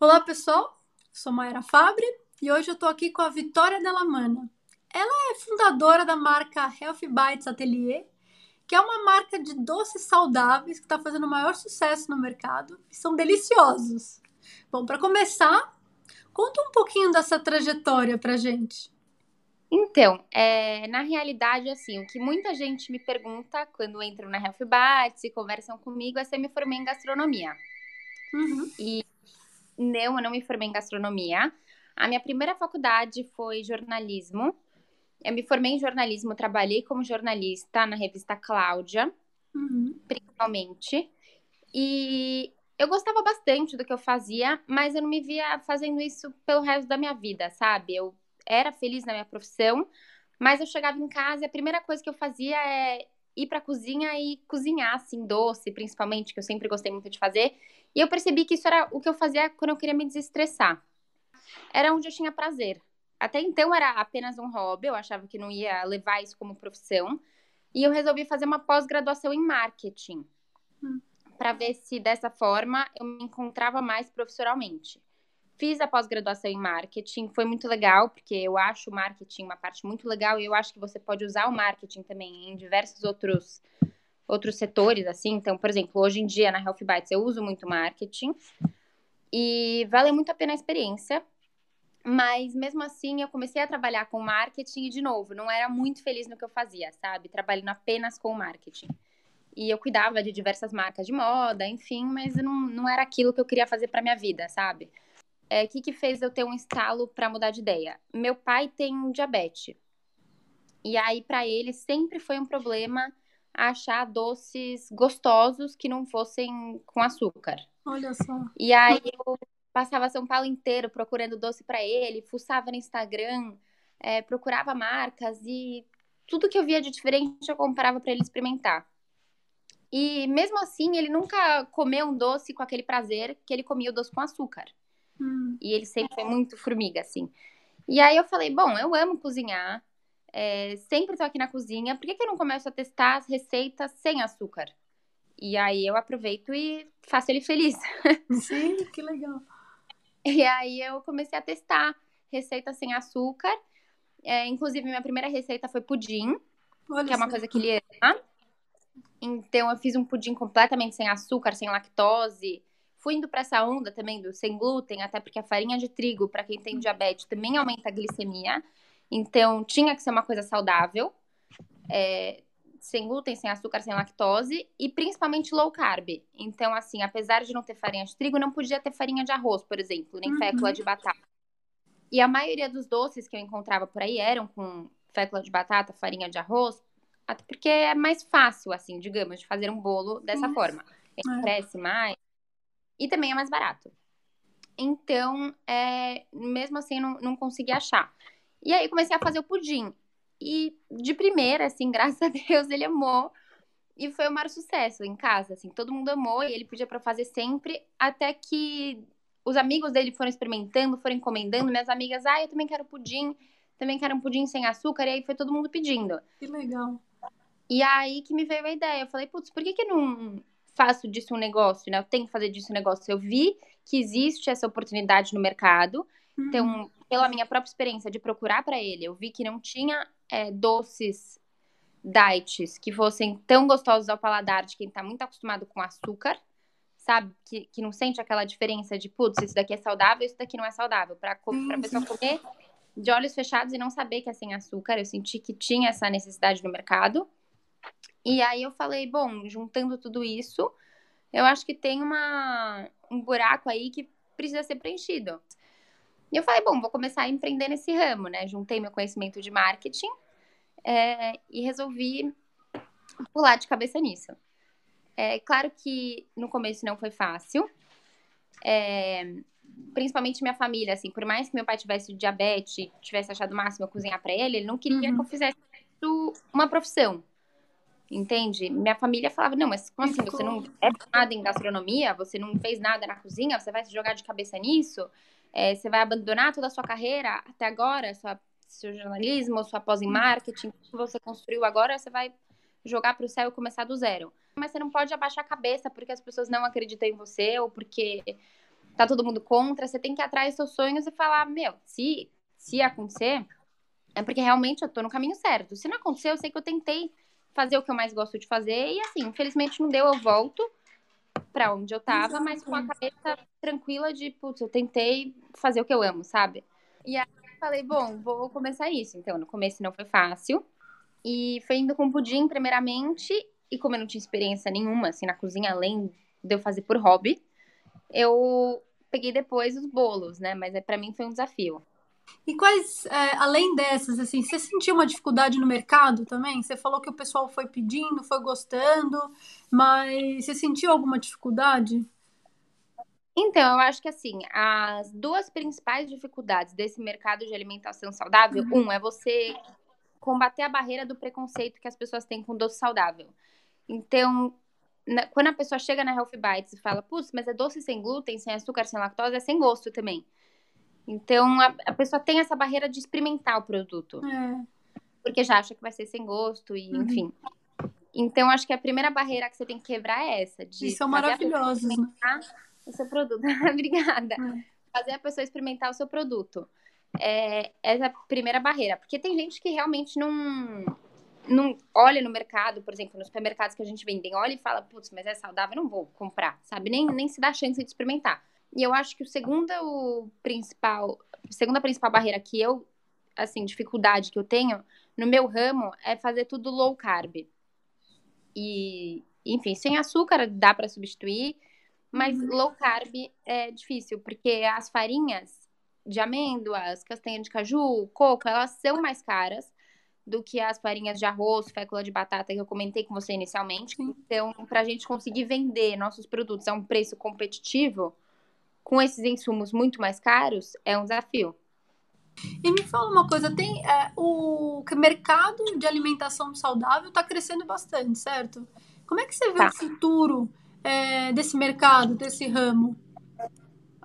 Olá, pessoal. Sou Mayra Fabre e hoje eu tô aqui com a Vitória Delamana. Ela é fundadora da marca Healthy Bites Atelier, que é uma marca de doces saudáveis que está fazendo o maior sucesso no mercado e são deliciosos. Bom, para começar, conta um pouquinho dessa trajetória pra gente. Então, é, na realidade, assim, o que muita gente me pergunta quando entram na Healthy Bites e conversam comigo é se eu me formei em gastronomia. Uhum. E não, eu não me formei em gastronomia. A minha primeira faculdade foi jornalismo. Eu me formei em jornalismo, trabalhei como jornalista na revista Cláudia, Uhum. principalmente. E eu gostava bastante do que eu fazia, mas eu não me via fazendo isso pelo resto da minha vida, sabe? Eu era feliz na minha profissão, mas eu chegava em casa e a primeira coisa que eu fazia é ir para a cozinha e cozinhar, assim, doce, principalmente, que eu sempre gostei muito de fazer. E eu percebi que isso era o que eu fazia quando eu queria me desestressar. Era onde eu tinha prazer. Até então era apenas um hobby, eu achava que não ia levar isso como profissão. E eu resolvi fazer uma pós-graduação em marketing, Hum. para ver se dessa forma eu me encontrava mais profissionalmente. Fiz a pós-graduação em marketing, foi muito legal, porque eu acho o marketing uma parte muito legal e eu acho que você pode usar o marketing também em diversos outros outros setores, assim. Então, por exemplo, hoje em dia na Health Bites eu uso muito marketing e vale muito a pena a experiência. Mas mesmo assim, eu comecei a trabalhar com marketing e, de novo, não era muito feliz no que eu fazia, sabe? Trabalhando apenas com marketing. E eu cuidava de diversas marcas de moda, enfim, mas não, não era aquilo que eu queria fazer para minha vida, sabe? O é, que, que fez eu ter um estalo para mudar de ideia? Meu pai tem diabetes. E aí, para ele, sempre foi um problema achar doces gostosos que não fossem com açúcar. Olha só. E aí eu passava São Paulo inteiro procurando doce para ele, fuçava no Instagram, é, procurava marcas e tudo que eu via de diferente eu comprava para ele experimentar. E mesmo assim, ele nunca comeu um doce com aquele prazer que ele comia o doce com açúcar. Hum. E ele sempre foi muito formiga, assim. E aí eu falei, bom, eu amo cozinhar, é, sempre tô aqui na cozinha, por que, que eu não começo a testar as receitas sem açúcar? E aí eu aproveito e faço ele feliz. Sim, que legal. E aí eu comecei a testar receitas sem açúcar. É, inclusive, minha primeira receita foi pudim, Olha que é uma coisa que ele ama. Então, eu fiz um pudim completamente sem açúcar, sem lactose. Fui indo para essa onda também do sem glúten, até porque a farinha de trigo, para quem tem diabetes, também aumenta a glicemia. Então, tinha que ser uma coisa saudável. É, sem glúten, sem açúcar, sem lactose e principalmente low carb. Então, assim, apesar de não ter farinha de trigo, não podia ter farinha de arroz, por exemplo, nem Uhum. fécula de batata. E a maioria dos doces que eu encontrava por aí eram com fécula de batata, farinha de arroz, até porque é mais fácil, assim, digamos, de fazer um bolo dessa forma. Ele É. cresce mais e também é mais barato. Então, é, mesmo assim, eu não, não consegui achar. E aí comecei a fazer o pudim. E de primeira, assim, graças a Deus, ele amou. E foi o maior sucesso em casa, assim, todo mundo amou e ele pedia para fazer sempre, até que os amigos dele foram experimentando, foram encomendando, minhas amigas, ah, eu também quero pudim, também quero um pudim sem açúcar, e aí foi todo mundo pedindo. Que legal. E aí que me veio a ideia, eu falei, putz, por que que não faço disso um negócio, né? Eu tenho que fazer disso um negócio. Eu vi que existe essa oportunidade no mercado, Uhum. então, pela minha própria experiência de procurar para ele, eu vi que não tinha é, doces diets que fossem tão gostosos ao paladar de quem tá muito acostumado com açúcar, sabe? Que, que não sente aquela diferença de, putz, isso daqui é saudável, isso daqui não é saudável. Sim, pra pessoa comer de olhos fechados e não saber que é sem açúcar, eu senti que tinha essa necessidade no mercado. E aí eu falei, bom, juntando tudo isso, eu acho que tem uma, um buraco aí que precisa ser preenchido. E eu falei, bom, vou começar a empreender nesse ramo, né? Juntei meu conhecimento de marketing é, e resolvi pular de cabeça nisso. É claro que no começo não foi fácil, é, principalmente minha família, assim, por mais que meu pai tivesse diabetes, tivesse achado o máximo eu cozinhar para ele, ele não queria Uhum. que eu fizesse uma profissão. Entende? Minha família falava: não, mas como assim? Você não é nada em gastronomia? Você não fez nada na cozinha? Você vai se jogar de cabeça nisso? É, você vai abandonar toda a sua carreira até agora, sua, seu jornalismo, sua pós em marketing, que você construiu agora, você vai jogar para o céu e começar do zero. Mas você não pode abaixar a cabeça porque as pessoas não acreditam em você ou porque tá todo mundo contra. Você tem que ir atrás dos seus sonhos e falar, meu, se, se acontecer, é porque realmente eu tô no caminho certo. Se não acontecer, eu sei que eu tentei fazer o que eu mais gosto de fazer e assim, infelizmente não deu, eu volto para onde eu tava, mas com a cabeça tranquila de, putz, eu tentei fazer o que eu amo, sabe? E aí falei, bom, vou começar isso. Então, no começo não foi fácil. E foi indo com pudim, primeiramente. E como eu não tinha experiência nenhuma, assim, na cozinha, além de eu fazer por hobby, eu peguei depois os bolos, né? Mas é, para mim foi um desafio. E quais, é, além dessas, assim, você sentiu uma dificuldade no mercado também? Você falou que o pessoal foi pedindo, foi gostando, mas você sentiu alguma dificuldade? Então, eu acho que assim, as duas principais dificuldades desse mercado de alimentação saudável, uhum. um é você combater a barreira do preconceito que as pessoas têm com doce saudável. Então, na, quando a pessoa chega na Healthy Bites e fala, putz, mas é doce sem glúten, sem açúcar, sem lactose, é sem gosto também. Então, a, a pessoa tem essa barreira de experimentar o produto. É. Porque já acha que vai ser sem gosto e, uhum. enfim. Então, acho que a primeira barreira que você tem que quebrar é essa. De Isso é maravilhoso. Né? O seu produto. Obrigada. É. Fazer a pessoa experimentar o seu produto. É, essa é a primeira barreira. Porque tem gente que realmente não, não olha no mercado, por exemplo, nos supermercados que a gente vende, olha e fala, putz, mas é saudável, não vou comprar, sabe? Nem, nem se dá chance de experimentar. E eu acho que o segundo o principal, a segunda principal barreira que eu, assim, dificuldade que eu tenho no meu ramo é fazer tudo low carb. E, enfim, sem açúcar dá para substituir, mas uhum. low carb é difícil, porque as farinhas de amêndoas, castanha de caju, coco, elas são mais caras do que as farinhas de arroz, fécula de batata que eu comentei com você inicialmente. Então, para a gente conseguir vender nossos produtos a um preço competitivo, com esses insumos muito mais caros, é um desafio. E me fala uma coisa, tem é, o mercado de alimentação saudável está crescendo bastante, certo? Como é que você vê tá. o futuro é, desse mercado, desse ramo?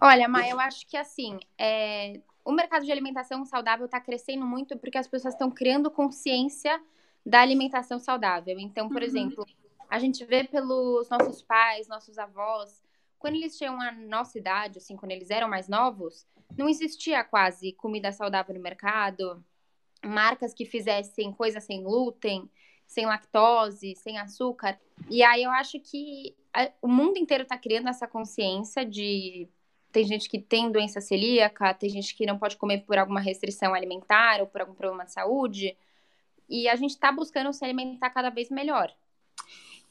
Olha, Maia, eu acho que assim, é, o mercado de alimentação saudável está crescendo muito porque as pessoas estão criando consciência da alimentação saudável. Então, por uhum. exemplo, a gente vê pelos nossos pais, nossos avós, quando eles tinham a nossa idade, assim, quando eles eram mais novos, não existia quase comida saudável no mercado, marcas que fizessem coisa sem glúten, sem lactose, sem açúcar. E aí eu acho que a, o mundo inteiro está criando essa consciência de tem gente que tem doença celíaca, tem gente que não pode comer por alguma restrição alimentar ou por algum problema de saúde. E a gente está buscando se alimentar cada vez melhor.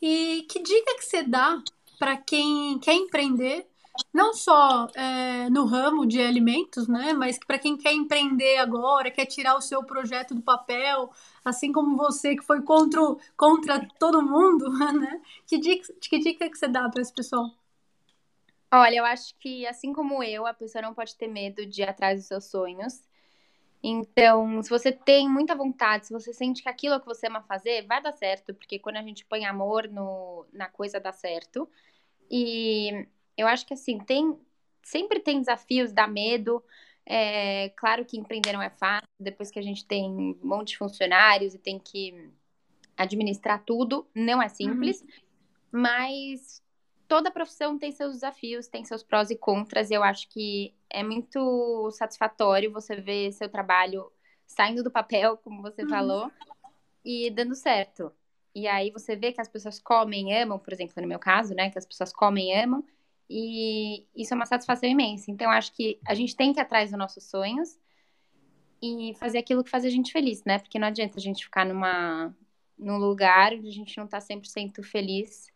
E que dica que você dá para quem quer empreender, não só é, no ramo de alimentos, né, mas para quem quer empreender agora, quer tirar o seu projeto do papel, assim como você que foi contra, contra todo mundo, né? Que dica, que dica que você dá para esse pessoal? Olha, eu acho que assim como eu, a pessoa não pode ter medo de ir atrás dos seus sonhos. Então, se você tem muita vontade, se você sente que aquilo é que você ama fazer, vai dar certo, porque quando a gente põe amor no, na coisa, dá certo. E eu acho que assim, tem sempre tem desafios, dá medo. É, claro que empreender não é fácil, depois que a gente tem um monte de funcionários e tem que administrar tudo, não é simples, uhum. mas toda profissão tem seus desafios, tem seus prós e contras, e eu acho que é muito satisfatório você ver seu trabalho saindo do papel, como você uhum. falou, e dando certo. E aí você vê que as pessoas comem amam, por exemplo, no meu caso, né, que as pessoas comem e amam, e isso é uma satisfação imensa. Então, acho que a gente tem que ir atrás dos nossos sonhos e fazer aquilo que faz a gente feliz, né? Porque não adianta a gente ficar numa, num lugar onde a gente não tá 100% feliz.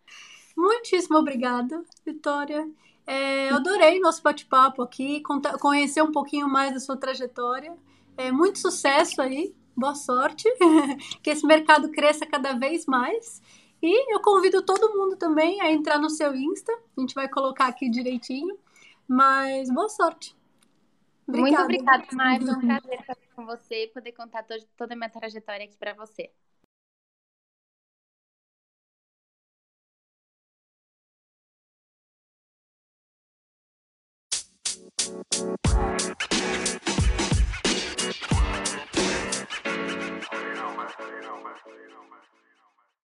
Muitíssimo obrigada, Vitória. É, eu adorei nosso bate-papo aqui, conhecer um pouquinho mais da sua trajetória. É, muito sucesso aí, boa sorte, que esse mercado cresça cada vez mais. E eu convido todo mundo também a entrar no seu Insta, a gente vai colocar aqui direitinho. Mas boa sorte. Obrigada. Muito obrigada. Foi um prazer estar com você e poder contar toda a minha trajetória aqui para você.